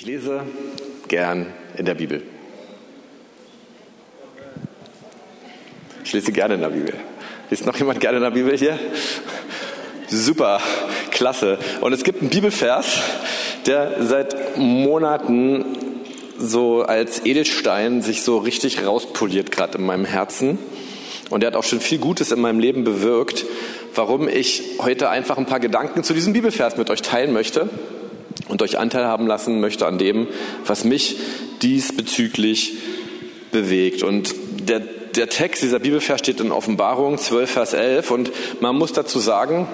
Ich lese gern in der Bibel. Ich lese gerne in der Bibel. Liest noch jemand gerne in der Bibel hier? Super, klasse. Und es gibt einen Bibelvers, der seit Monaten so als Edelstein sich so richtig rauspoliert, gerade in meinem Herzen. Und der hat auch schon viel Gutes in meinem Leben bewirkt, warum ich heute einfach ein paar Gedanken zu diesem Bibelvers mit euch teilen möchte und euch Anteil haben lassen möchte an dem, was mich diesbezüglich bewegt. Und der, der Text, dieser Bibelvers steht in Offenbarung 12, Vers 11 und man muss dazu sagen,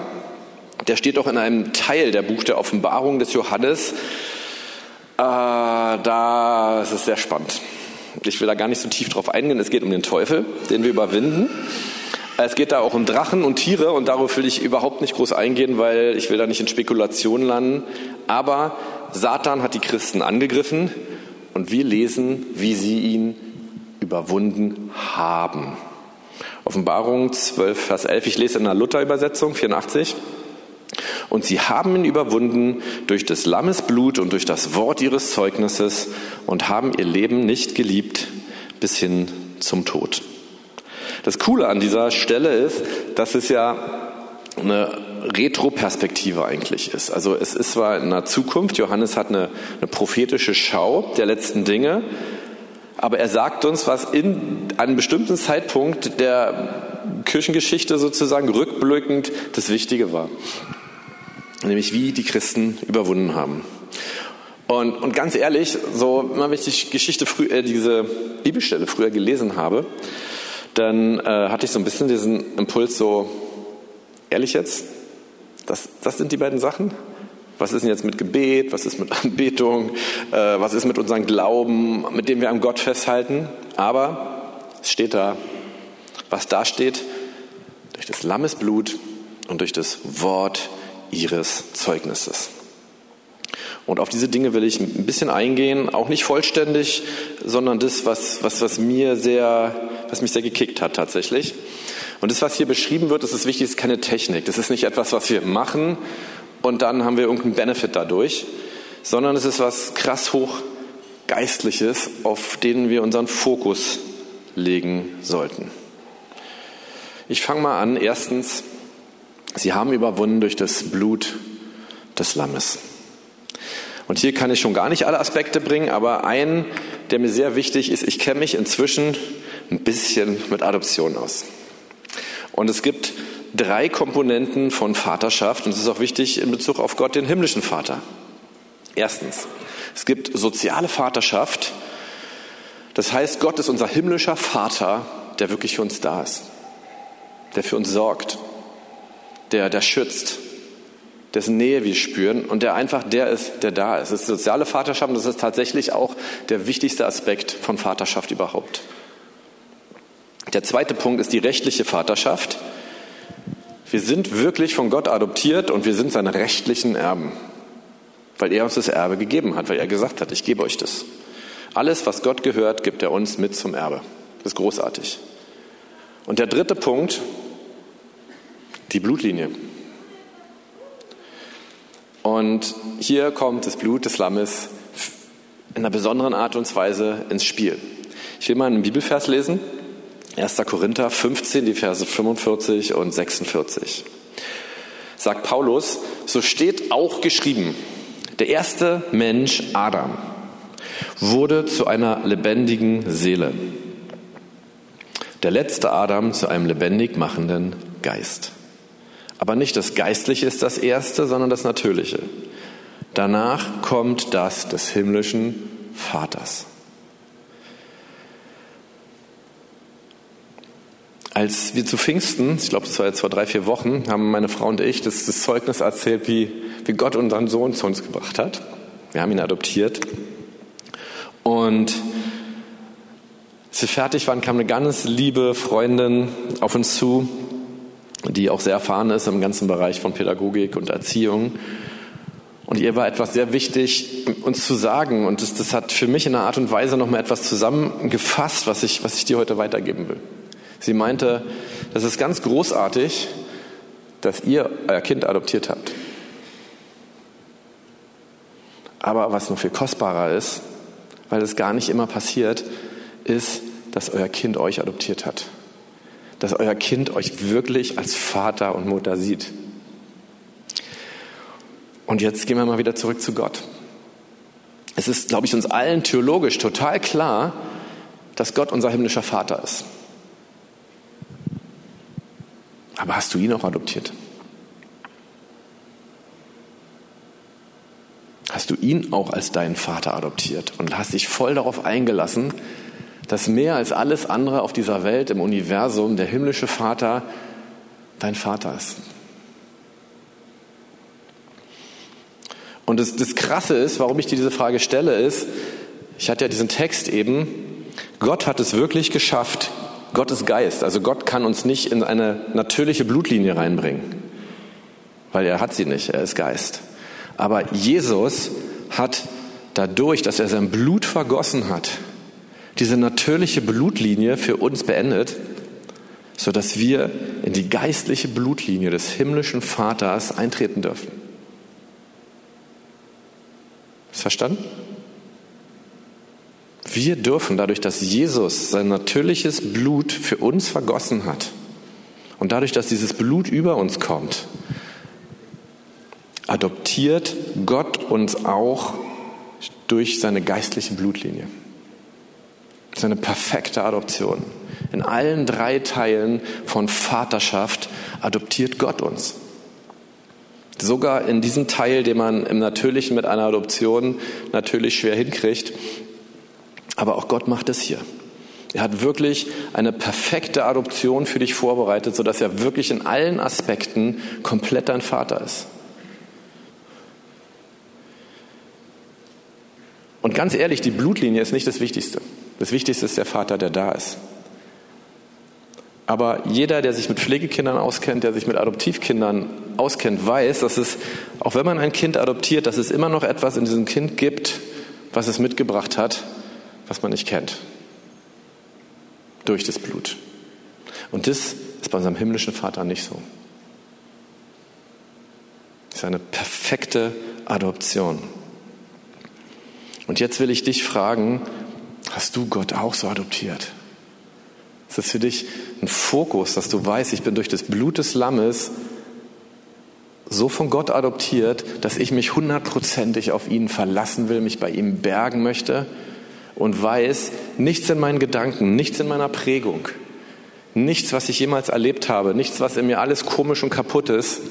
der steht auch in einem Teil der Buch der Offenbarung des Johannes. Äh, da ist es sehr spannend. Ich will da gar nicht so tief drauf eingehen. Es geht um den Teufel, den wir überwinden. Es geht da auch um Drachen und Tiere und darauf will ich überhaupt nicht groß eingehen, weil ich will da nicht in Spekulationen landen. Aber Satan hat die Christen angegriffen und wir lesen, wie sie ihn überwunden haben. Offenbarung 12, Vers 11. Ich lese in der Luther-Übersetzung, 84. Und sie haben ihn überwunden durch des Lammes Blut und durch das Wort ihres Zeugnisses und haben ihr Leben nicht geliebt bis hin zum Tod. Das Coole an dieser Stelle ist, dass es ja eine Retroperspektive eigentlich ist. Also es ist zwar in der Zukunft, Johannes hat eine, eine prophetische Schau der letzten Dinge, aber er sagt uns, was in einem bestimmten Zeitpunkt der Kirchengeschichte sozusagen rückblickend das Wichtige war. Nämlich wie die Christen überwunden haben. Und, und ganz ehrlich, so wenn ich die Geschichte früh, äh, diese Bibelstelle früher gelesen habe, dann äh, hatte ich so ein bisschen diesen Impuls so, ehrlich jetzt, das, das sind die beiden Sachen? Was ist denn jetzt mit Gebet? Was ist mit Anbetung? Äh, was ist mit unserem Glauben, mit dem wir am Gott festhalten? Aber es steht da, was da steht, durch das Lammesblut und durch das Wort ihres Zeugnisses. Und auf diese Dinge will ich ein bisschen eingehen, auch nicht vollständig, sondern das, was, was, was mir sehr, was mich sehr gekickt hat tatsächlich. Und das, was hier beschrieben wird, das ist wichtig, ist keine Technik. Das ist nicht etwas, was wir machen und dann haben wir irgendeinen Benefit dadurch, sondern es ist was krass hoch Geistliches, auf den wir unseren Fokus legen sollten. Ich fange mal an. Erstens, sie haben überwunden durch das Blut des Lammes. Und hier kann ich schon gar nicht alle Aspekte bringen, aber ein, der mir sehr wichtig ist, ich kenne mich inzwischen ein bisschen mit Adoption aus. Und es gibt drei Komponenten von Vaterschaft und es ist auch wichtig in Bezug auf Gott, den himmlischen Vater. Erstens, es gibt soziale Vaterschaft. Das heißt, Gott ist unser himmlischer Vater, der wirklich für uns da ist, der für uns sorgt, der, der schützt, dessen Nähe wir spüren und der einfach der ist, der da ist. Das ist soziale Vaterschaft und das ist tatsächlich auch der wichtigste Aspekt von Vaterschaft überhaupt. Der zweite Punkt ist die rechtliche Vaterschaft. Wir sind wirklich von Gott adoptiert und wir sind seine rechtlichen Erben, weil er uns das Erbe gegeben hat, weil er gesagt hat, ich gebe euch das. Alles, was Gott gehört, gibt er uns mit zum Erbe. Das ist großartig. Und der dritte Punkt, die Blutlinie. Und hier kommt das Blut des Lammes in einer besonderen Art und Weise ins Spiel. Ich will mal einen Bibelvers lesen. 1. Korinther 15, die Verse 45 und 46. Sagt Paulus, so steht auch geschrieben, der erste Mensch Adam wurde zu einer lebendigen Seele. Der letzte Adam zu einem lebendig machenden Geist. Aber nicht das Geistliche ist das Erste, sondern das Natürliche. Danach kommt das des himmlischen Vaters. Als wir zu Pfingsten, ich glaube, das war jetzt vor drei, vier Wochen, haben meine Frau und ich das, das Zeugnis erzählt, wie, wie Gott unseren Sohn zu uns gebracht hat. Wir haben ihn adoptiert. Und als wir fertig waren, kam eine ganz liebe Freundin auf uns zu, die auch sehr erfahren ist im ganzen Bereich von Pädagogik und Erziehung. Und ihr war etwas sehr wichtig, uns zu sagen. Und das, das hat für mich in einer Art und Weise nochmal etwas zusammengefasst, was ich, was ich dir heute weitergeben will. Sie meinte, das ist ganz großartig, dass ihr euer Kind adoptiert habt. Aber was noch viel kostbarer ist, weil es gar nicht immer passiert, ist, dass euer Kind euch adoptiert hat. Dass euer Kind euch wirklich als Vater und Mutter sieht. Und jetzt gehen wir mal wieder zurück zu Gott. Es ist, glaube ich, uns allen theologisch total klar, dass Gott unser himmlischer Vater ist. Aber hast du ihn auch adoptiert? Hast du ihn auch als deinen Vater adoptiert und hast dich voll darauf eingelassen, dass mehr als alles andere auf dieser Welt, im Universum, der himmlische Vater dein Vater ist? Und das, das Krasse ist, warum ich dir diese Frage stelle, ist, ich hatte ja diesen Text eben, Gott hat es wirklich geschafft, Gott ist Geist, also Gott kann uns nicht in eine natürliche Blutlinie reinbringen, weil er hat sie nicht, er ist Geist. Aber Jesus hat dadurch, dass er sein Blut vergossen hat, diese natürliche Blutlinie für uns beendet, sodass wir in die geistliche Blutlinie des himmlischen Vaters eintreten dürfen. Ist verstanden? Wir dürfen dadurch, dass Jesus sein natürliches Blut für uns vergossen hat und dadurch, dass dieses Blut über uns kommt, adoptiert Gott uns auch durch seine geistliche Blutlinie. Seine perfekte Adoption. In allen drei Teilen von Vaterschaft adoptiert Gott uns. Sogar in diesem Teil, den man im Natürlichen mit einer Adoption natürlich schwer hinkriegt. Aber auch Gott macht es hier. Er hat wirklich eine perfekte Adoption für dich vorbereitet, sodass er wirklich in allen Aspekten komplett dein Vater ist. Und ganz ehrlich, die Blutlinie ist nicht das Wichtigste. Das Wichtigste ist der Vater, der da ist. Aber jeder, der sich mit Pflegekindern auskennt, der sich mit Adoptivkindern auskennt, weiß, dass es, auch wenn man ein Kind adoptiert, dass es immer noch etwas in diesem Kind gibt, was es mitgebracht hat, was man nicht kennt. Durch das Blut. Und das ist bei unserem himmlischen Vater nicht so. Das ist eine perfekte Adoption. Und jetzt will ich dich fragen, hast du Gott auch so adoptiert? Ist das für dich ein Fokus, dass du weißt, ich bin durch das Blut des Lammes so von Gott adoptiert, dass ich mich hundertprozentig auf ihn verlassen will, mich bei ihm bergen möchte und weiß, nichts in meinen Gedanken, nichts in meiner Prägung, nichts, was ich jemals erlebt habe, nichts, was in mir alles komisch und kaputt ist,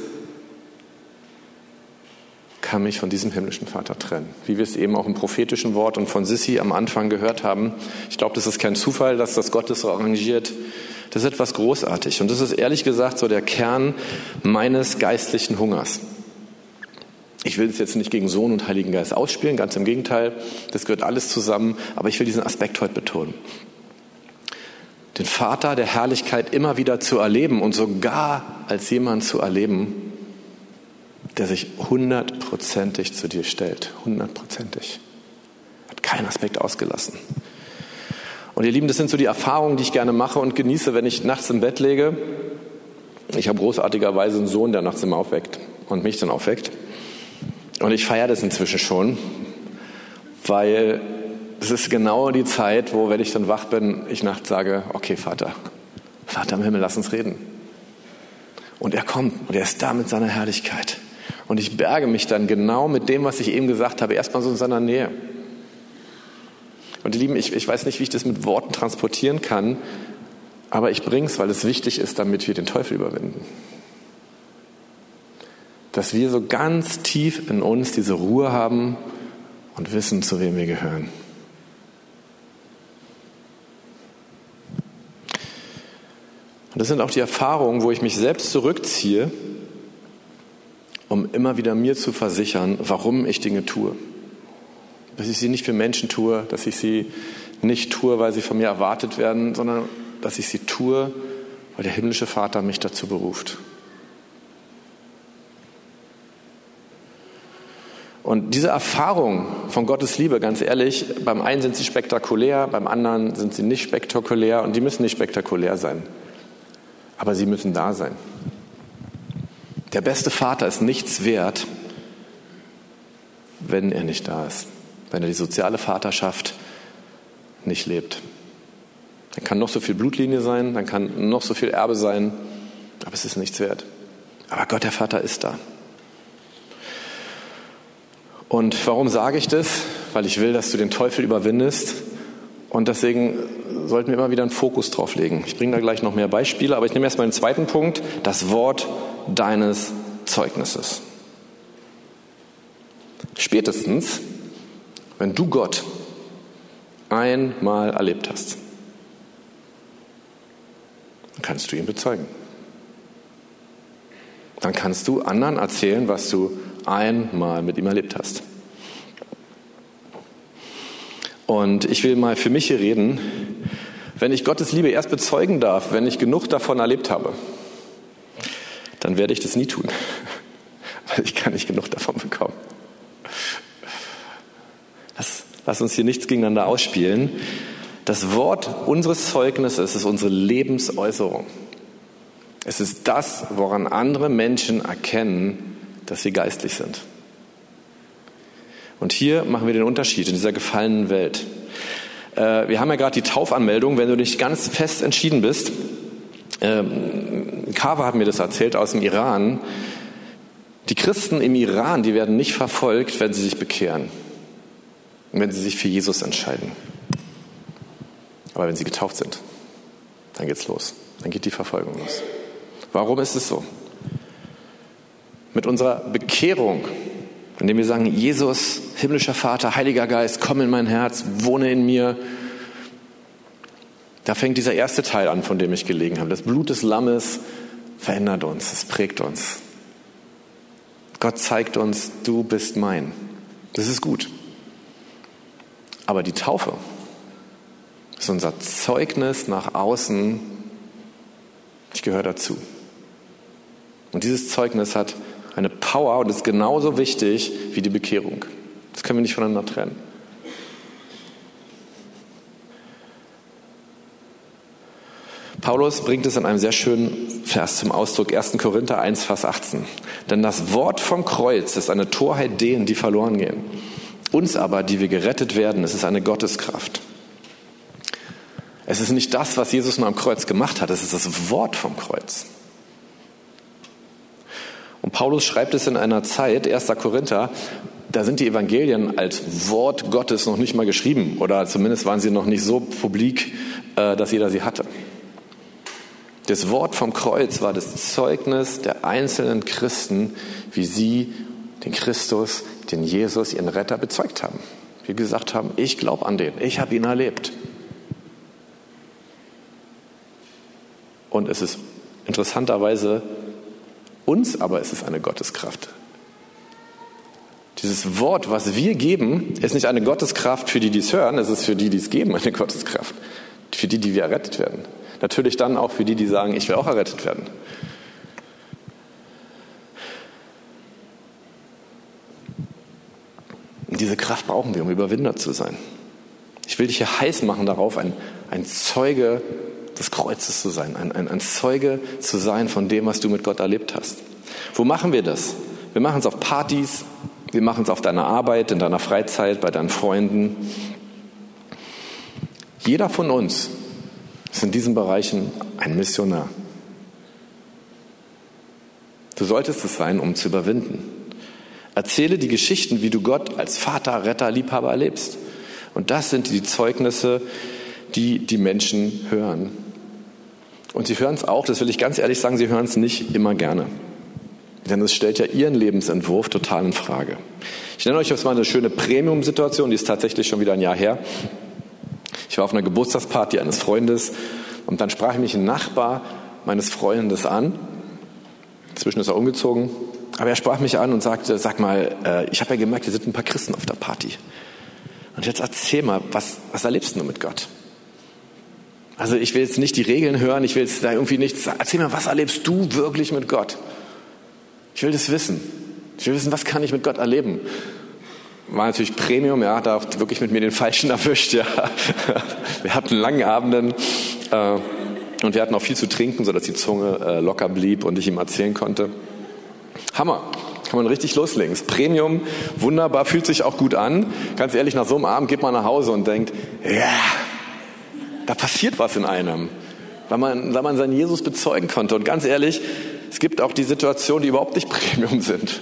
kann mich von diesem himmlischen Vater trennen. Wie wir es eben auch im prophetischen Wort und von Sissi am Anfang gehört haben. Ich glaube, das ist kein Zufall, dass das Gott so arrangiert. Das ist etwas großartig. Und das ist ehrlich gesagt so der Kern meines geistlichen Hungers. Ich will es jetzt nicht gegen Sohn und Heiligen Geist ausspielen, ganz im Gegenteil. Das gehört alles zusammen. Aber ich will diesen Aspekt heute betonen. Den Vater der Herrlichkeit immer wieder zu erleben und sogar als jemand zu erleben, der sich hundertprozentig zu dir stellt. Hundertprozentig. Hat keinen Aspekt ausgelassen. Und ihr Lieben, das sind so die Erfahrungen, die ich gerne mache und genieße, wenn ich nachts im Bett lege. Ich habe großartigerweise einen Sohn, der nachts immer aufweckt und mich dann aufweckt. Und ich feiere das inzwischen schon, weil es ist genau die Zeit, wo, wenn ich dann wach bin, ich nachts sage, okay, Vater, Vater im Himmel, lass uns reden. Und er kommt und er ist da mit seiner Herrlichkeit. Und ich berge mich dann genau mit dem, was ich eben gesagt habe, erstmal so in seiner Nähe. Und ihr Lieben, ich, ich weiß nicht, wie ich das mit Worten transportieren kann, aber ich bringe es, weil es wichtig ist, damit wir den Teufel überwinden. Dass wir so ganz tief in uns diese Ruhe haben und wissen, zu wem wir gehören. Und das sind auch die Erfahrungen, wo ich mich selbst zurückziehe um immer wieder mir zu versichern, warum ich Dinge tue. Dass ich sie nicht für Menschen tue, dass ich sie nicht tue, weil sie von mir erwartet werden, sondern dass ich sie tue, weil der himmlische Vater mich dazu beruft. Und diese Erfahrung von Gottes Liebe, ganz ehrlich, beim einen sind sie spektakulär, beim anderen sind sie nicht spektakulär und die müssen nicht spektakulär sein. Aber sie müssen da sein. Der beste Vater ist nichts wert, wenn er nicht da ist, wenn er die soziale Vaterschaft nicht lebt. Dann kann noch so viel Blutlinie sein, dann kann noch so viel Erbe sein, aber es ist nichts wert. Aber Gott der Vater ist da. Und warum sage ich das? Weil ich will, dass du den Teufel überwindest. Und deswegen sollten wir immer wieder einen Fokus drauf legen. Ich bringe da gleich noch mehr Beispiele, aber ich nehme erstmal den zweiten Punkt, das Wort deines Zeugnisses. Spätestens, wenn du Gott einmal erlebt hast, dann kannst du ihn bezeugen. Dann kannst du anderen erzählen, was du einmal mit ihm erlebt hast. Und ich will mal für mich hier reden, wenn ich Gottes Liebe erst bezeugen darf, wenn ich genug davon erlebt habe, dann werde ich das nie tun, weil ich kann nicht genug davon bekommen. Lass, lass uns hier nichts gegeneinander ausspielen. Das Wort unseres Zeugnisses ist unsere Lebensäußerung. Es ist das, woran andere Menschen erkennen, dass sie geistlich sind. Und hier machen wir den Unterschied in dieser gefallenen Welt. Äh, wir haben ja gerade die Taufanmeldung, wenn du nicht ganz fest entschieden bist. Ähm, Kava hat mir das erzählt aus dem Iran. Die Christen im Iran, die werden nicht verfolgt, wenn sie sich bekehren und wenn sie sich für Jesus entscheiden. Aber wenn sie getauft sind, dann geht's los. Dann geht die Verfolgung los. Warum ist es so? Mit unserer Bekehrung indem wir sagen, Jesus, himmlischer Vater, Heiliger Geist, komm in mein Herz, wohne in mir. Da fängt dieser erste Teil an, von dem ich gelegen habe. Das Blut des Lammes verändert uns, es prägt uns. Gott zeigt uns, du bist mein. Das ist gut. Aber die Taufe ist unser Zeugnis nach außen. Ich gehöre dazu. Und dieses Zeugnis hat eine Power und ist genauso wichtig wie die Bekehrung. Das können wir nicht voneinander trennen. Paulus bringt es in einem sehr schönen Vers zum Ausdruck, 1. Korinther 1, Vers 18. Denn das Wort vom Kreuz ist eine Torheit denen, die verloren gehen. Uns aber, die wir gerettet werden, es ist eine Gotteskraft. Es ist nicht das, was Jesus nur am Kreuz gemacht hat, es ist das Wort vom Kreuz. Und Paulus schreibt es in einer Zeit, 1. Korinther, da sind die Evangelien als Wort Gottes noch nicht mal geschrieben oder zumindest waren sie noch nicht so publik, äh, dass jeder sie hatte. Das Wort vom Kreuz war das Zeugnis der einzelnen Christen, wie sie den Christus, den Jesus, ihren Retter bezeugt haben. Wie gesagt haben, ich glaube an den, ich habe ihn erlebt. Und es ist interessanterweise uns aber ist es eine Gotteskraft. Dieses Wort, was wir geben, ist nicht eine Gotteskraft für die, die es hören, es ist für die, die es geben, eine Gotteskraft. Für die, die wir errettet werden. Natürlich dann auch für die, die sagen, ich will auch errettet werden. Und diese Kraft brauchen wir, um Überwinder zu sein. Ich will dich hier heiß machen darauf, ein, ein Zeuge des Kreuzes zu sein, ein, ein, ein Zeuge zu sein von dem, was du mit Gott erlebt hast. Wo machen wir das? Wir machen es auf Partys, wir machen es auf deiner Arbeit, in deiner Freizeit, bei deinen Freunden. Jeder von uns ist in diesen Bereichen ein Missionar. Du solltest es sein, um zu überwinden. Erzähle die Geschichten, wie du Gott als Vater, Retter, Liebhaber erlebst. Und das sind die Zeugnisse, die die Menschen hören. Und sie hören es auch, das will ich ganz ehrlich sagen, sie hören es nicht immer gerne. Denn es stellt ja ihren Lebensentwurf total in Frage. Ich nenne euch jetzt mal eine schöne Premium-Situation, die ist tatsächlich schon wieder ein Jahr her. Ich war auf einer Geburtstagsparty eines Freundes und dann sprach mich ein Nachbar meines Freundes an. Inzwischen ist er umgezogen. Aber er sprach mich an und sagte, sag mal, äh, ich habe ja gemerkt, hier sind ein paar Christen auf der Party. Und jetzt erzähl mal, was, was erlebst du mit Gott? Also ich will jetzt nicht die Regeln hören, ich will jetzt da irgendwie nichts. Erzähl mir, was erlebst du wirklich mit Gott? Ich will das wissen. Ich will wissen, was kann ich mit Gott erleben? War natürlich Premium, ja, da wirklich mit mir den Falschen erwischt, ja. Wir hatten langen Abenden äh, und wir hatten auch viel zu trinken, sodass die Zunge äh, locker blieb und ich ihm erzählen konnte. Hammer. Kann man richtig loslegen. Das Premium, wunderbar, fühlt sich auch gut an. Ganz ehrlich, nach so einem Abend geht man nach Hause und denkt, ja, da passiert was in einem. Weil man, weil man seinen Jesus bezeugen konnte. Und ganz ehrlich, es gibt auch die Situationen, die überhaupt nicht Premium sind.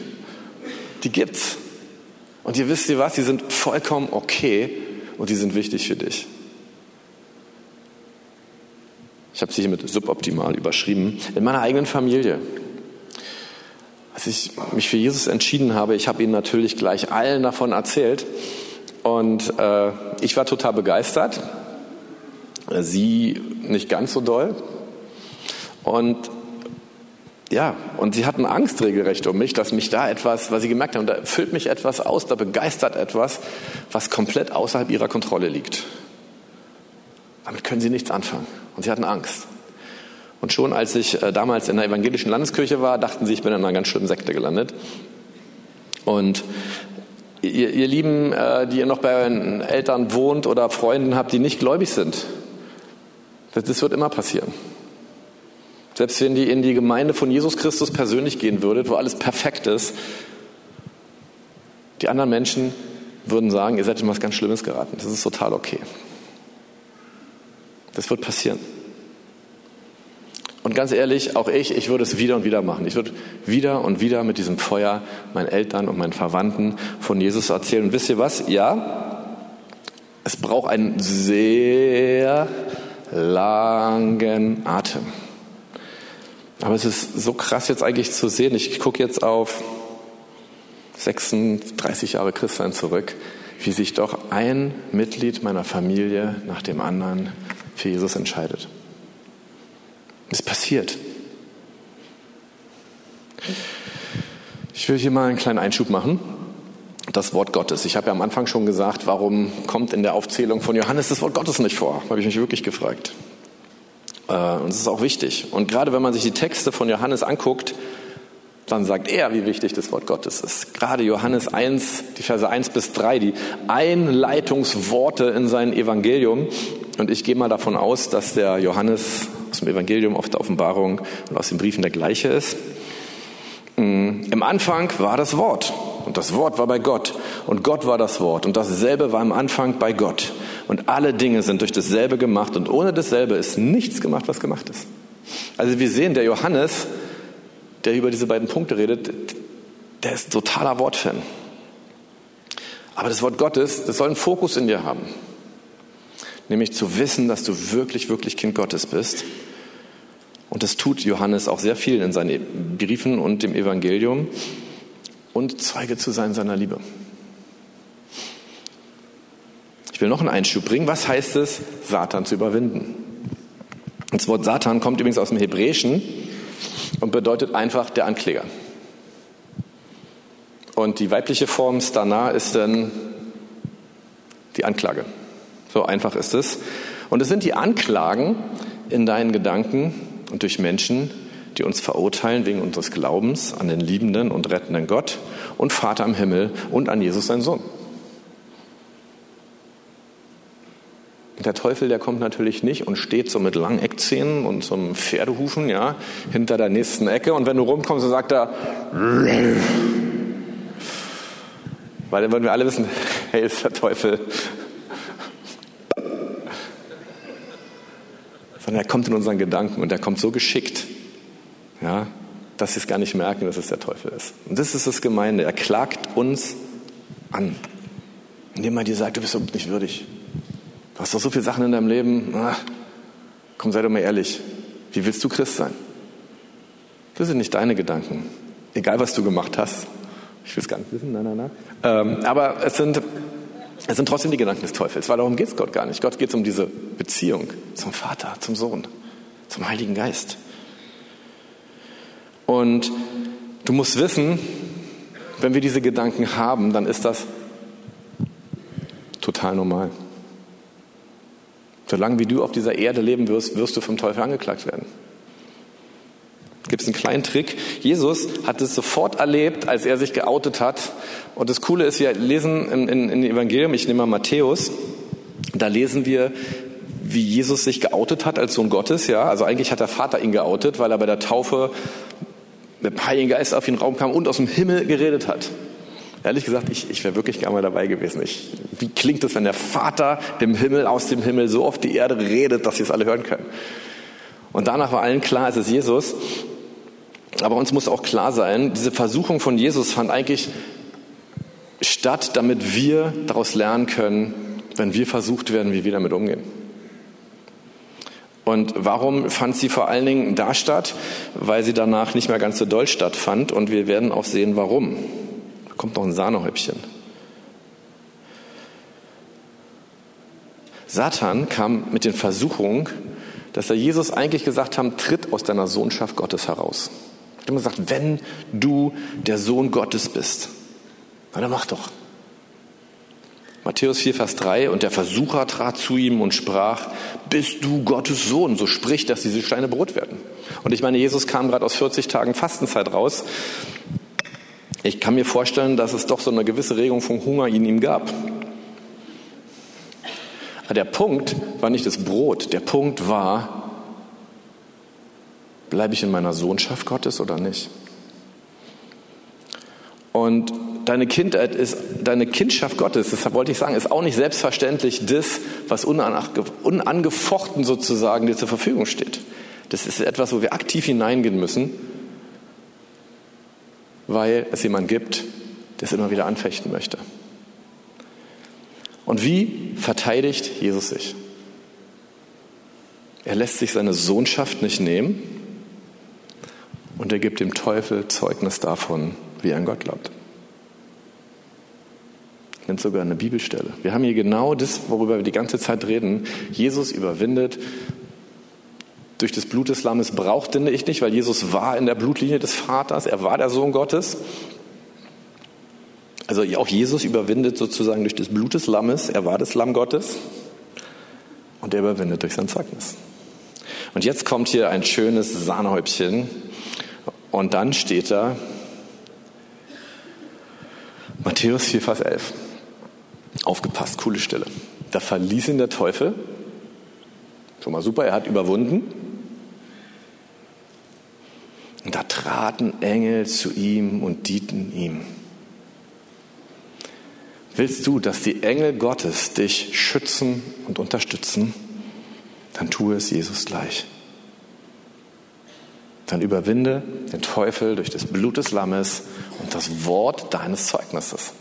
Die gibt's. Und ihr wisst ihr was, die sind vollkommen okay und die sind wichtig für dich. Ich habe sie hier mit suboptimal überschrieben. In meiner eigenen Familie. Als ich mich für Jesus entschieden habe, ich habe ihnen natürlich gleich allen davon erzählt. Und äh, ich war total begeistert. Sie nicht ganz so doll. Und ja, und sie hatten Angst regelrecht um mich, dass mich da etwas, weil sie gemerkt haben, da füllt mich etwas aus, da begeistert etwas, was komplett außerhalb ihrer Kontrolle liegt. Damit können sie nichts anfangen. Und sie hatten Angst. Und schon als ich äh, damals in der evangelischen Landeskirche war, dachten sie, ich bin in einer ganz schlimmen Sekte gelandet. Und ihr, ihr Lieben, äh, die ihr noch bei euren Eltern wohnt oder Freunden habt, die nicht gläubig sind, das, das wird immer passieren. Selbst wenn ihr in die Gemeinde von Jesus Christus persönlich gehen würdet, wo alles perfekt ist, die anderen Menschen würden sagen, ihr seid in was ganz Schlimmes geraten. Das ist total okay. Das wird passieren. Und ganz ehrlich, auch ich, ich würde es wieder und wieder machen. Ich würde wieder und wieder mit diesem Feuer meinen Eltern und meinen Verwandten von Jesus erzählen. Und wisst ihr was? Ja, es braucht einen sehr langen Atem. Aber es ist so krass jetzt eigentlich zu sehen. Ich gucke jetzt auf 36 Jahre Christsein zurück, wie sich doch ein Mitglied meiner Familie nach dem anderen für Jesus entscheidet. Es passiert. Ich will hier mal einen kleinen Einschub machen. Das Wort Gottes. Ich habe ja am Anfang schon gesagt, warum kommt in der Aufzählung von Johannes das Wort Gottes nicht vor? Habe ich mich wirklich gefragt. Äh, und es ist auch wichtig. Und gerade wenn man sich die Texte von Johannes anguckt, dann sagt er, wie wichtig das Wort Gottes ist. Gerade Johannes 1, die Verse 1 bis 3, die Einleitungsworte in sein Evangelium. Und ich gehe mal davon aus, dass der Johannes aus dem Evangelium, aus der Offenbarung und aus den Briefen der gleiche ist. Mm, Im Anfang war das Wort. Und das Wort war bei Gott. Und Gott war das Wort. Und dasselbe war im Anfang bei Gott. Und alle Dinge sind durch dasselbe gemacht. Und ohne dasselbe ist nichts gemacht, was gemacht ist. Also wir sehen, der Johannes, der über diese beiden Punkte redet, der ist totaler Wortfan. Aber das Wort Gottes, das soll einen Fokus in dir haben. Nämlich zu wissen, dass du wirklich, wirklich Kind Gottes bist. Und das tut Johannes auch sehr viel in seinen Briefen und dem Evangelium und Zeuge zu sein seiner Liebe. Ich will noch einen Einschub bringen. Was heißt es, Satan zu überwinden? Das Wort Satan kommt übrigens aus dem Hebräischen und bedeutet einfach der Ankläger. Und die weibliche Form Stana ist dann die Anklage. So einfach ist es. Und es sind die Anklagen in deinen Gedanken und durch Menschen, die uns verurteilen wegen unseres Glaubens an den liebenden und rettenden Gott und Vater im Himmel und an Jesus, sein Sohn. Der Teufel, der kommt natürlich nicht und steht so mit langen Eckzähnen und so einem Pferdehufen, ja, hinter der nächsten Ecke. Und wenn du rumkommst, dann sagt er, weil dann würden wir alle wissen, hey, ist der Teufel. Sondern er kommt in unseren Gedanken und er kommt so geschickt, ja, dass sie es gar nicht merken, dass es der Teufel ist. Und das ist das Gemeinde. Er klagt uns an, indem er dir sagt, du bist überhaupt nicht würdig. Du hast doch so viele Sachen in deinem Leben. Ach, komm, sei doch mal ehrlich. Wie willst du Christ sein? Das sind nicht deine Gedanken. Egal, was du gemacht hast. Ich will es gar nicht wissen, nein, nein, nein. Ähm, aber es sind, es sind trotzdem die Gedanken des Teufels, weil darum geht es Gott gar nicht. Gott geht es um diese Beziehung zum Vater, zum Sohn, zum Heiligen Geist. Und du musst wissen, wenn wir diese Gedanken haben, dann ist das total normal. Solange wie du auf dieser Erde leben wirst, wirst du vom Teufel angeklagt werden. Gibt es einen kleinen Trick? Jesus hat es sofort erlebt, als er sich geoutet hat. Und das Coole ist, wir lesen in, in, in Evangelium, ich nehme mal Matthäus, da lesen wir, wie Jesus sich geoutet hat als Sohn Gottes. Ja, also eigentlich hat der Vater ihn geoutet, weil er bei der Taufe der Heilige Geist auf ihn Raum kam und aus dem Himmel geredet hat. Ehrlich gesagt, ich, ich wäre wirklich gerne mal dabei gewesen. Ich, wie klingt es, wenn der Vater im Himmel aus dem Himmel so auf die Erde redet, dass sie es alle hören können? Und danach war allen klar, es ist Jesus. Aber uns muss auch klar sein, diese Versuchung von Jesus fand eigentlich statt, damit wir daraus lernen können, wenn wir versucht werden, wie wir damit umgehen. Und warum fand sie vor allen Dingen da statt? Weil sie danach nicht mehr ganz so doll stattfand und wir werden auch sehen, warum. Da kommt noch ein Sahnehäubchen. Satan kam mit den Versuchungen, dass er Jesus eigentlich gesagt haben, tritt aus deiner Sohnschaft Gottes heraus. Er hat immer gesagt, wenn du der Sohn Gottes bist, dann mach doch. Matthäus 4, Vers 3, und der Versucher trat zu ihm und sprach, bist du Gottes Sohn? So spricht, dass diese Steine Brot werden. Und ich meine, Jesus kam gerade aus 40 Tagen Fastenzeit raus. Ich kann mir vorstellen, dass es doch so eine gewisse Regung von Hunger in ihm gab. Aber der Punkt war nicht das Brot, der Punkt war, bleibe ich in meiner Sohnschaft Gottes oder nicht? Und deine Kindheit ist, deine Kindschaft Gottes, deshalb wollte ich sagen, ist auch nicht selbstverständlich das, was unangefochten sozusagen dir zur Verfügung steht. Das ist etwas, wo wir aktiv hineingehen müssen, weil es jemand gibt, der es immer wieder anfechten möchte. Und wie verteidigt Jesus sich? Er lässt sich seine Sohnschaft nicht nehmen und er gibt dem Teufel Zeugnis davon, wie er an Gott glaubt nennt sogar eine Bibelstelle. Wir haben hier genau das, worüber wir die ganze Zeit reden. Jesus überwindet durch das Blut des Lammes brauchte ich nicht, weil Jesus war in der Blutlinie des Vaters, er war der Sohn Gottes. Also auch Jesus überwindet sozusagen durch das Blut des Lammes, er war das Lamm Gottes und er überwindet durch sein Zeugnis. Und jetzt kommt hier ein schönes Sahnehäubchen und dann steht da Matthäus 4, Vers 11. Aufgepasst, coole Stelle. Da verließ ihn der Teufel. Schon mal super, er hat überwunden. Und da traten Engel zu ihm und dienten ihm. Willst du, dass die Engel Gottes dich schützen und unterstützen? Dann tue es Jesus gleich. Dann überwinde den Teufel durch das Blut des Lammes und das Wort deines Zeugnisses.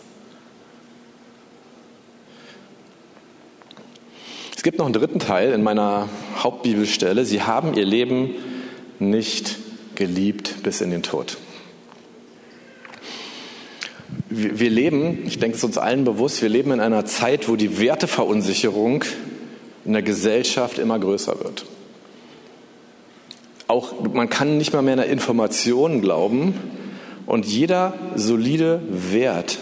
Es gibt noch einen dritten Teil in meiner Hauptbibelstelle. Sie haben ihr Leben nicht geliebt bis in den Tod. Wir leben, ich denke es ist uns allen bewusst, wir leben in einer Zeit, wo die Werteverunsicherung in der Gesellschaft immer größer wird. Auch man kann nicht mal mehr einer Information glauben und jeder solide Wert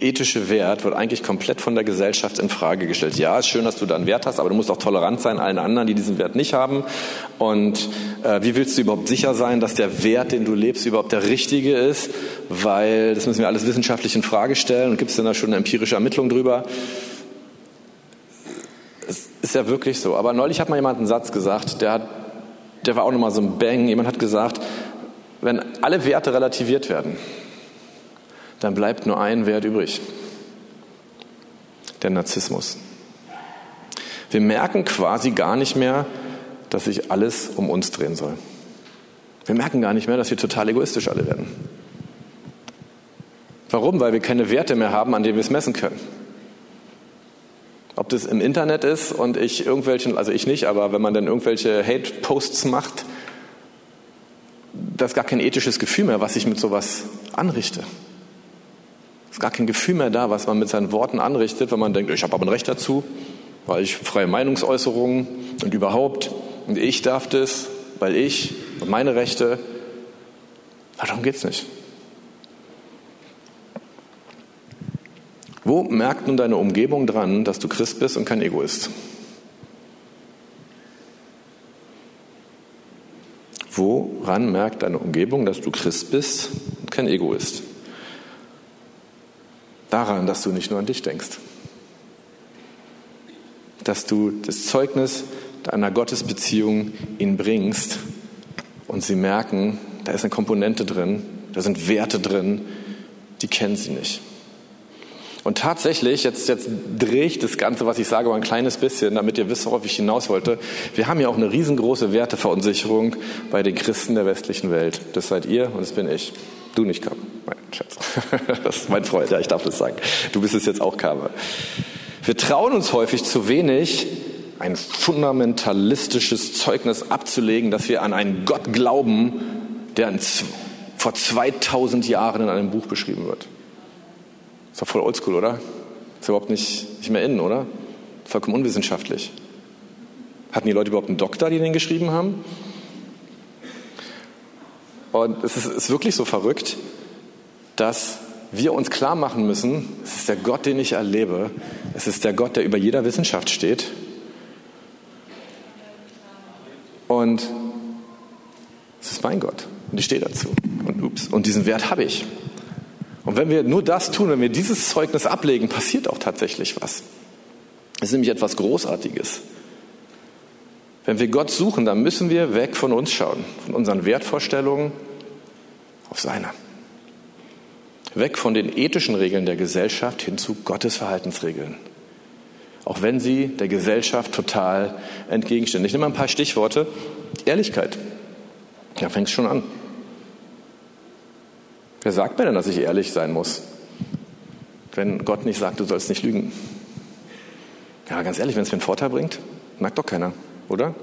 ethische Wert wird eigentlich komplett von der Gesellschaft in Frage gestellt. Ja, ist schön, dass du da einen Wert hast, aber du musst auch tolerant sein allen anderen, die diesen Wert nicht haben. Und äh, wie willst du überhaupt sicher sein, dass der Wert, den du lebst, überhaupt der richtige ist? Weil das müssen wir alles wissenschaftlich in Frage stellen. Und gibt es denn da schon eine empirische Ermittlung drüber? Es ist ja wirklich so. Aber neulich hat mal jemand einen Satz gesagt, der, hat, der war auch nochmal so ein Bang. Jemand hat gesagt, wenn alle Werte relativiert werden, dann bleibt nur ein Wert übrig. Der Narzissmus. Wir merken quasi gar nicht mehr, dass sich alles um uns drehen soll. Wir merken gar nicht mehr, dass wir total egoistisch alle werden. Warum? Weil wir keine Werte mehr haben, an denen wir es messen können. Ob das im Internet ist und ich irgendwelchen, also ich nicht, aber wenn man dann irgendwelche Hate-Posts macht, da ist gar kein ethisches Gefühl mehr, was ich mit sowas anrichte ist gar kein Gefühl mehr da, was man mit seinen Worten anrichtet, wenn man denkt, ich habe aber ein Recht dazu, weil ich freie Meinungsäußerungen und überhaupt und ich darf das, weil ich und meine Rechte. Aber darum geht es nicht. Wo merkt nun deine Umgebung dran, dass du Christ bist und kein Egoist? Woran merkt deine Umgebung, dass du Christ bist und kein Egoist? Daran, dass du nicht nur an dich denkst. Dass du das Zeugnis deiner Gottesbeziehung ihnen bringst und sie merken, da ist eine Komponente drin, da sind Werte drin, die kennen sie nicht. Und tatsächlich, jetzt, jetzt drehe ich das Ganze, was ich sage, mal ein kleines bisschen, damit ihr wisst, worauf ich hinaus wollte. Wir haben ja auch eine riesengroße Werteverunsicherung bei den Christen der westlichen Welt. Das seid ihr und das bin ich. Du nicht, Karl. Schatz. Das ist mein Freund, ja, ich darf das sagen. Du bist es jetzt auch, Karl. Wir trauen uns häufig zu wenig, ein fundamentalistisches Zeugnis abzulegen, dass wir an einen Gott glauben, der vor 2000 Jahren in einem Buch beschrieben wird. Ist doch voll oldschool, oder? Ist überhaupt nicht, nicht mehr innen, oder? Vollkommen unwissenschaftlich. Hatten die Leute überhaupt einen Doktor, die den geschrieben haben? Und es ist, ist wirklich so verrückt, dass wir uns klar machen müssen, es ist der Gott, den ich erlebe. Es ist der Gott, der über jeder Wissenschaft steht. Und es ist mein Gott. Und ich stehe dazu. Und ups. Und diesen Wert habe ich. Und wenn wir nur das tun, wenn wir dieses Zeugnis ablegen, passiert auch tatsächlich was. Es ist nämlich etwas Großartiges. Wenn wir Gott suchen, dann müssen wir weg von uns schauen, von unseren Wertvorstellungen auf seine. Weg von den ethischen Regeln der Gesellschaft hin zu Gottes Verhaltensregeln. Auch wenn sie der Gesellschaft total entgegenstehen. Ich nehme mal ein paar Stichworte. Ehrlichkeit. Da fängt es schon an. Wer sagt mir denn, dass ich ehrlich sein muss? Wenn Gott nicht sagt, du sollst nicht lügen. Ja, ganz ehrlich, wenn es mir einen Vorteil bringt, merkt doch keiner, oder?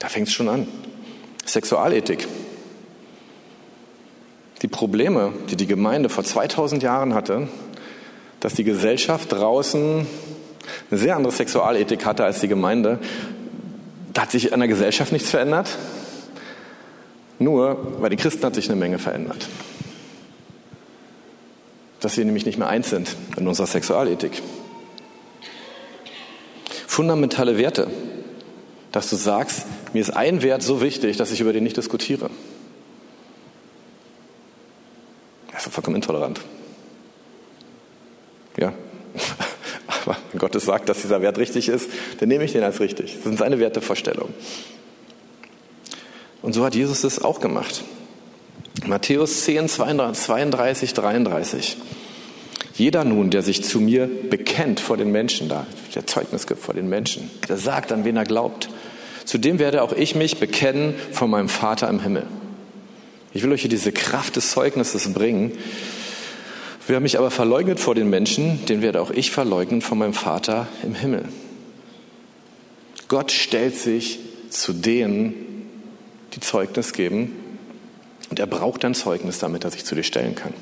Da fängt es schon an. Sexualethik. Die Probleme, die die Gemeinde vor 2000 Jahren hatte, dass die Gesellschaft draußen eine sehr andere Sexualethik hatte als die Gemeinde, da hat sich an der Gesellschaft nichts verändert. Nur bei den Christen hat sich eine Menge verändert. Dass sie nämlich nicht mehr eins sind in unserer Sexualethik. Fundamentale Werte. Dass du sagst, mir ist ein Wert so wichtig, dass ich über den nicht diskutiere. Das ist vollkommen intolerant. Ja. Aber wenn Gott sagt, dass dieser Wert richtig ist, dann nehme ich den als richtig. Das sind seine Wertevorstellungen. Und so hat Jesus es auch gemacht. Matthäus 10, 32, 33. Jeder nun, der sich zu mir bekennt vor den Menschen, da, der Zeugnis gibt vor den Menschen, der sagt, an wen er glaubt, zu dem werde auch ich mich bekennen vor meinem Vater im Himmel. Ich will euch hier diese Kraft des Zeugnisses bringen. Wer mich aber verleugnet vor den Menschen, den werde auch ich verleugnen vor meinem Vater im Himmel. Gott stellt sich zu denen, die Zeugnis geben. Und er braucht ein Zeugnis, damit er sich zu dir stellen kann.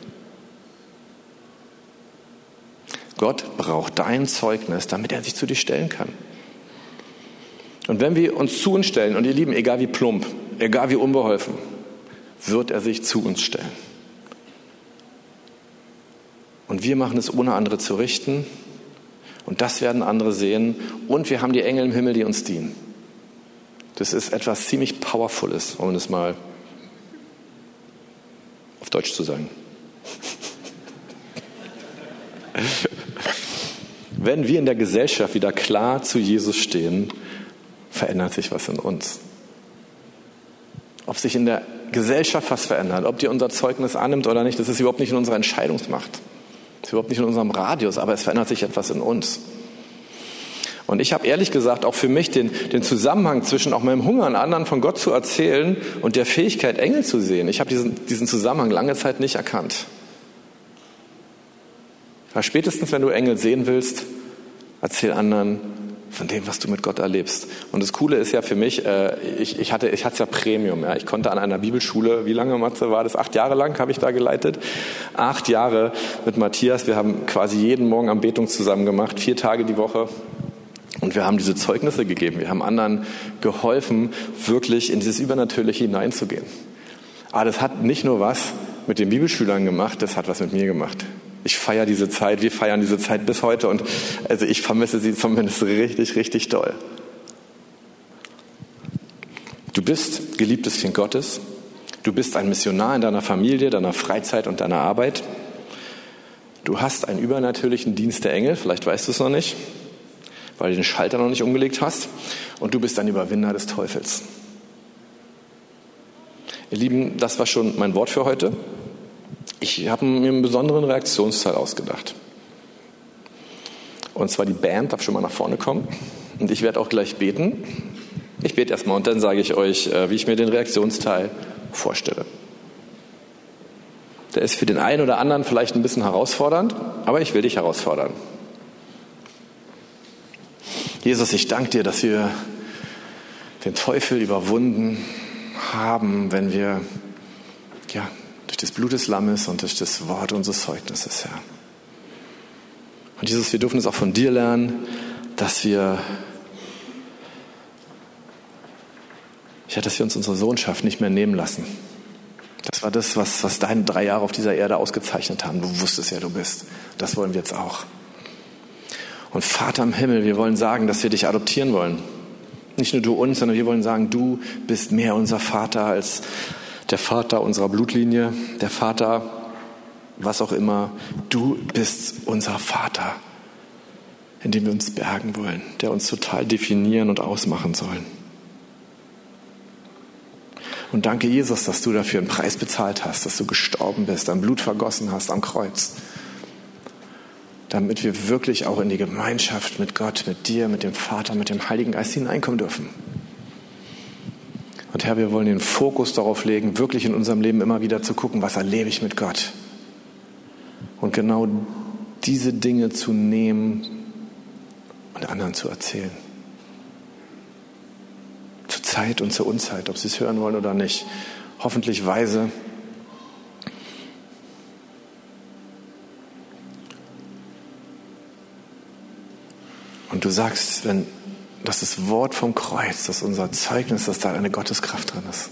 Gott braucht dein Zeugnis, damit er sich zu dir stellen kann. Und wenn wir uns zu uns stellen, und ihr Lieben, egal wie plump, egal wie unbeholfen, wird er sich zu uns stellen. Und wir machen es ohne andere zu richten. Und das werden andere sehen. Und wir haben die Engel im Himmel, die uns dienen. Das ist etwas ziemlich Powerfules, um es mal auf Deutsch zu sagen. Wenn wir in der Gesellschaft wieder klar zu Jesus stehen, verändert sich was in uns. Ob sich in der Gesellschaft was verändert, ob die unser Zeugnis annimmt oder nicht, das ist überhaupt nicht in unserer Entscheidungsmacht. Das ist überhaupt nicht in unserem Radius, aber es verändert sich etwas in uns. Und ich habe ehrlich gesagt auch für mich den, den Zusammenhang zwischen auch meinem Hunger an anderen von Gott zu erzählen und der Fähigkeit, Engel zu sehen. Ich habe diesen, diesen Zusammenhang lange Zeit nicht erkannt. Aber spätestens, wenn du Engel sehen willst, erzähl anderen von dem, was du mit Gott erlebst. Und das Coole ist ja für mich, äh, ich, ich hatte ich hatte ja Premium. Ja. Ich konnte an einer Bibelschule, wie lange, Matze, war das? Acht Jahre lang habe ich da geleitet. Acht Jahre mit Matthias. Wir haben quasi jeden Morgen Anbetung zusammen gemacht, vier Tage die Woche. Und wir haben diese Zeugnisse gegeben. Wir haben anderen geholfen, wirklich in dieses Übernatürliche hineinzugehen. Aber das hat nicht nur was mit den Bibelschülern gemacht, das hat was mit mir gemacht. Ich feiere diese Zeit, wir feiern diese Zeit bis heute und also ich vermisse sie zumindest richtig, richtig doll. Du bist geliebtes Kind Gottes. Du bist ein Missionar in deiner Familie, deiner Freizeit und deiner Arbeit. Du hast einen übernatürlichen Dienst der Engel, vielleicht weißt du es noch nicht weil du den Schalter noch nicht umgelegt hast und du bist ein Überwinder des Teufels. Ihr Lieben, das war schon mein Wort für heute. Ich habe mir einen besonderen Reaktionsteil ausgedacht. Und zwar die Band darf schon mal nach vorne kommen. Und ich werde auch gleich beten. Ich bete erstmal und dann sage ich euch, äh, wie ich mir den Reaktionsteil vorstelle. Der ist für den einen oder anderen vielleicht ein bisschen herausfordernd, aber ich will dich herausfordern. Jesus, ich danke dir, dass wir den Teufel überwunden haben, wenn wir ja, durch das Blut des Lammes und durch das Wort unseres Zeugnisses, Herr. Und Jesus, wir dürfen es auch von dir lernen, dass wir, ja, dass wir uns unsere Sohnschaft nicht mehr nehmen lassen. Das war das, was, was deine drei Jahre auf dieser Erde ausgezeichnet haben. Du wusstest ja, du bist. Das wollen wir jetzt auch. Und Vater im Himmel, wir wollen sagen, dass wir dich adoptieren wollen. Nicht nur du uns, sondern wir wollen sagen, du bist mehr unser Vater als der Vater unserer Blutlinie, der Vater, was auch immer. Du bist unser Vater, in dem wir uns bergen wollen, der uns total definieren und ausmachen soll. Und danke Jesus, dass du dafür einen Preis bezahlt hast, dass du gestorben bist, dein Blut vergossen hast am Kreuz damit wir wirklich auch in die Gemeinschaft mit Gott, mit dir, mit dem Vater, mit dem Heiligen Geist hineinkommen dürfen. Und Herr, wir wollen den Fokus darauf legen, wirklich in unserem Leben immer wieder zu gucken, was erlebe ich mit Gott. Und genau diese Dinge zu nehmen und anderen zu erzählen. Zur Zeit und zur Unzeit, ob sie es hören wollen oder nicht. Hoffentlich weise Und du sagst, wenn das das Wort vom Kreuz, das ist unser Zeugnis, dass da eine Gotteskraft drin ist.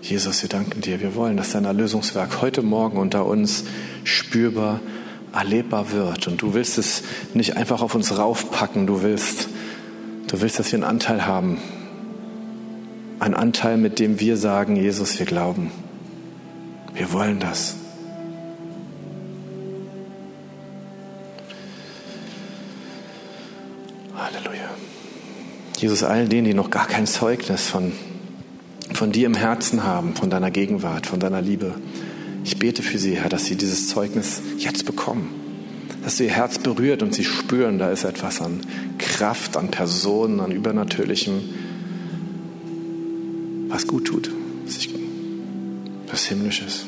Jesus, wir danken dir. Wir wollen, dass dein Erlösungswerk heute Morgen unter uns spürbar, erlebbar wird. Und du willst es nicht einfach auf uns raufpacken. Du willst, du willst, dass wir einen Anteil haben ein Anteil, mit dem wir sagen, Jesus, wir glauben. Wir wollen das. Halleluja. Jesus, allen denen, die noch gar kein Zeugnis von, von dir im Herzen haben, von deiner Gegenwart, von deiner Liebe, ich bete für sie, Herr, dass sie dieses Zeugnis jetzt bekommen. Dass sie ihr Herz berührt und sie spüren, da ist etwas an Kraft, an Personen, an Übernatürlichem, was gut tut, was himmlisches.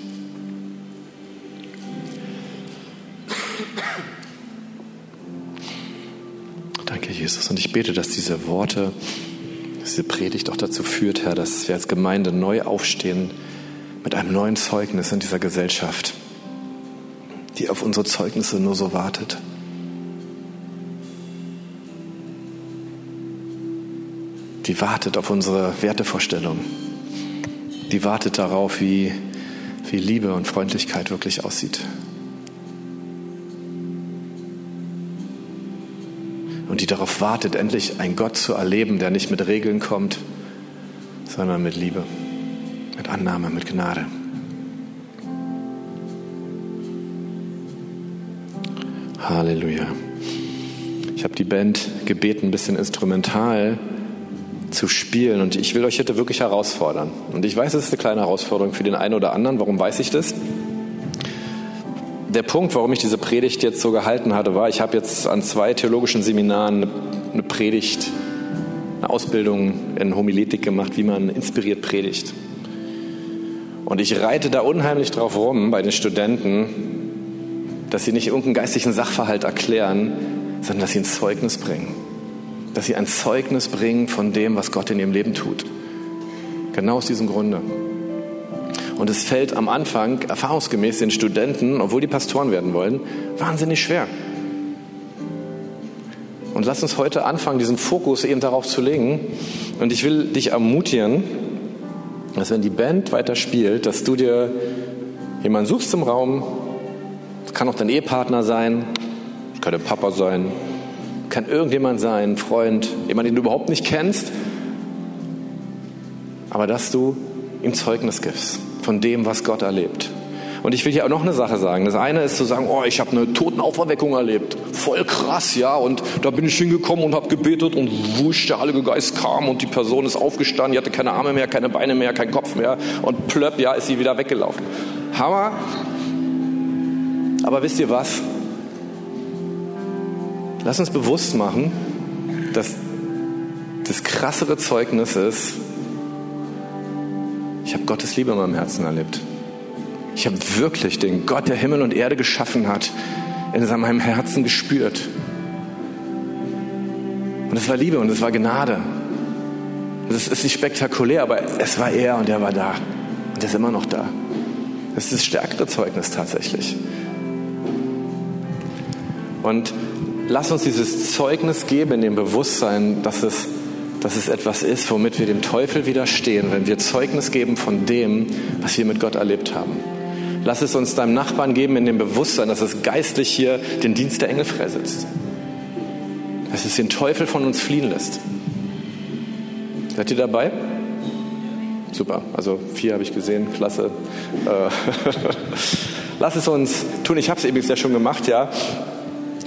Danke, Jesus. Und ich bete, dass diese Worte, diese Predigt auch dazu führt, Herr, dass wir als Gemeinde neu aufstehen mit einem neuen Zeugnis in dieser Gesellschaft, die auf unsere Zeugnisse nur so wartet. die wartet auf unsere Wertevorstellung. Die wartet darauf, wie, wie Liebe und Freundlichkeit wirklich aussieht. Und die darauf wartet, endlich einen Gott zu erleben, der nicht mit Regeln kommt, sondern mit Liebe, mit Annahme, mit Gnade. Halleluja. Ich habe die Band gebeten, ein bisschen instrumental zu spielen. Und ich will euch heute wirklich herausfordern. Und ich weiß, es ist eine kleine Herausforderung für den einen oder anderen. Warum weiß ich das? Der Punkt, warum ich diese Predigt jetzt so gehalten hatte, war, ich habe jetzt an zwei theologischen Seminaren eine Predigt, eine Ausbildung in Homiletik gemacht, wie man inspiriert predigt. Und ich reite da unheimlich drauf rum bei den Studenten, dass sie nicht irgendeinen geistlichen Sachverhalt erklären, sondern dass sie ein Zeugnis bringen dass sie ein Zeugnis bringen von dem, was Gott in ihrem Leben tut. Genau aus diesem Grunde. Und es fällt am Anfang erfahrungsgemäß den Studenten, obwohl die Pastoren werden wollen, wahnsinnig schwer. Und lass uns heute anfangen, diesen Fokus eben darauf zu legen. Und ich will dich ermutigen, dass wenn die Band weiter spielt, dass du dir jemanden suchst im Raum, kann auch dein Ehepartner sein, kann der Papa sein, kann irgendjemand sein, ein Freund, jemand, den du überhaupt nicht kennst, aber dass du ihm Zeugnis gibst von dem, was Gott erlebt. Und ich will hier auch noch eine Sache sagen. Das eine ist zu sagen, oh, ich habe eine Totenauferweckung erlebt. Voll krass, ja. Und da bin ich hingekommen und habe gebetet und wusch, der Heilige Geist kam und die Person ist aufgestanden, die hatte keine Arme mehr, keine Beine mehr, keinen Kopf mehr. Und plöpp, ja, ist sie wieder weggelaufen. Hammer. Aber wisst ihr was? Lass uns bewusst machen, dass das krassere Zeugnis ist, ich habe Gottes Liebe in meinem Herzen erlebt. Ich habe wirklich den Gott, der Himmel und Erde geschaffen hat, in meinem Herzen gespürt. Und es war Liebe und es war Gnade. Das ist nicht spektakulär, aber es war er und er war da. Und er ist immer noch da. Das ist das stärkere Zeugnis tatsächlich. Und lass uns dieses Zeugnis geben in dem Bewusstsein, dass es, dass es etwas ist, womit wir dem Teufel widerstehen, wenn wir Zeugnis geben von dem, was wir mit Gott erlebt haben. Lass es uns deinem Nachbarn geben in dem Bewusstsein, dass es geistlich hier den Dienst der Engel freisetzt. Dass es den Teufel von uns fliehen lässt. Seid ihr dabei? Super, also vier habe ich gesehen, klasse. Äh, lass es uns tun, ich habe es übrigens ja schon gemacht, ja.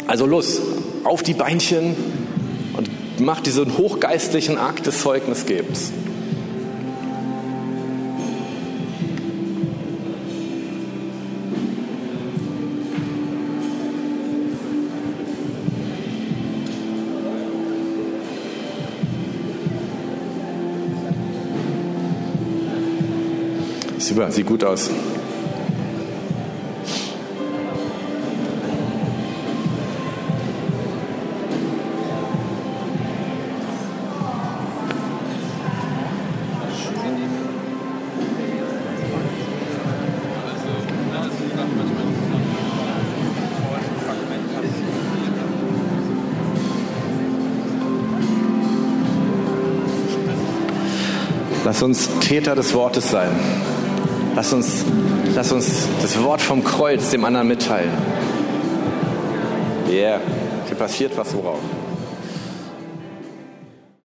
Also los, auf die Beinchen und mach diesen hochgeistlichen Akt des Zeugnisgebens. Super, sieht gut aus. Uns Täter des Wortes sein. Lass uns, lass uns das Wort vom Kreuz dem anderen mitteilen. Yeah, hier passiert was worauf.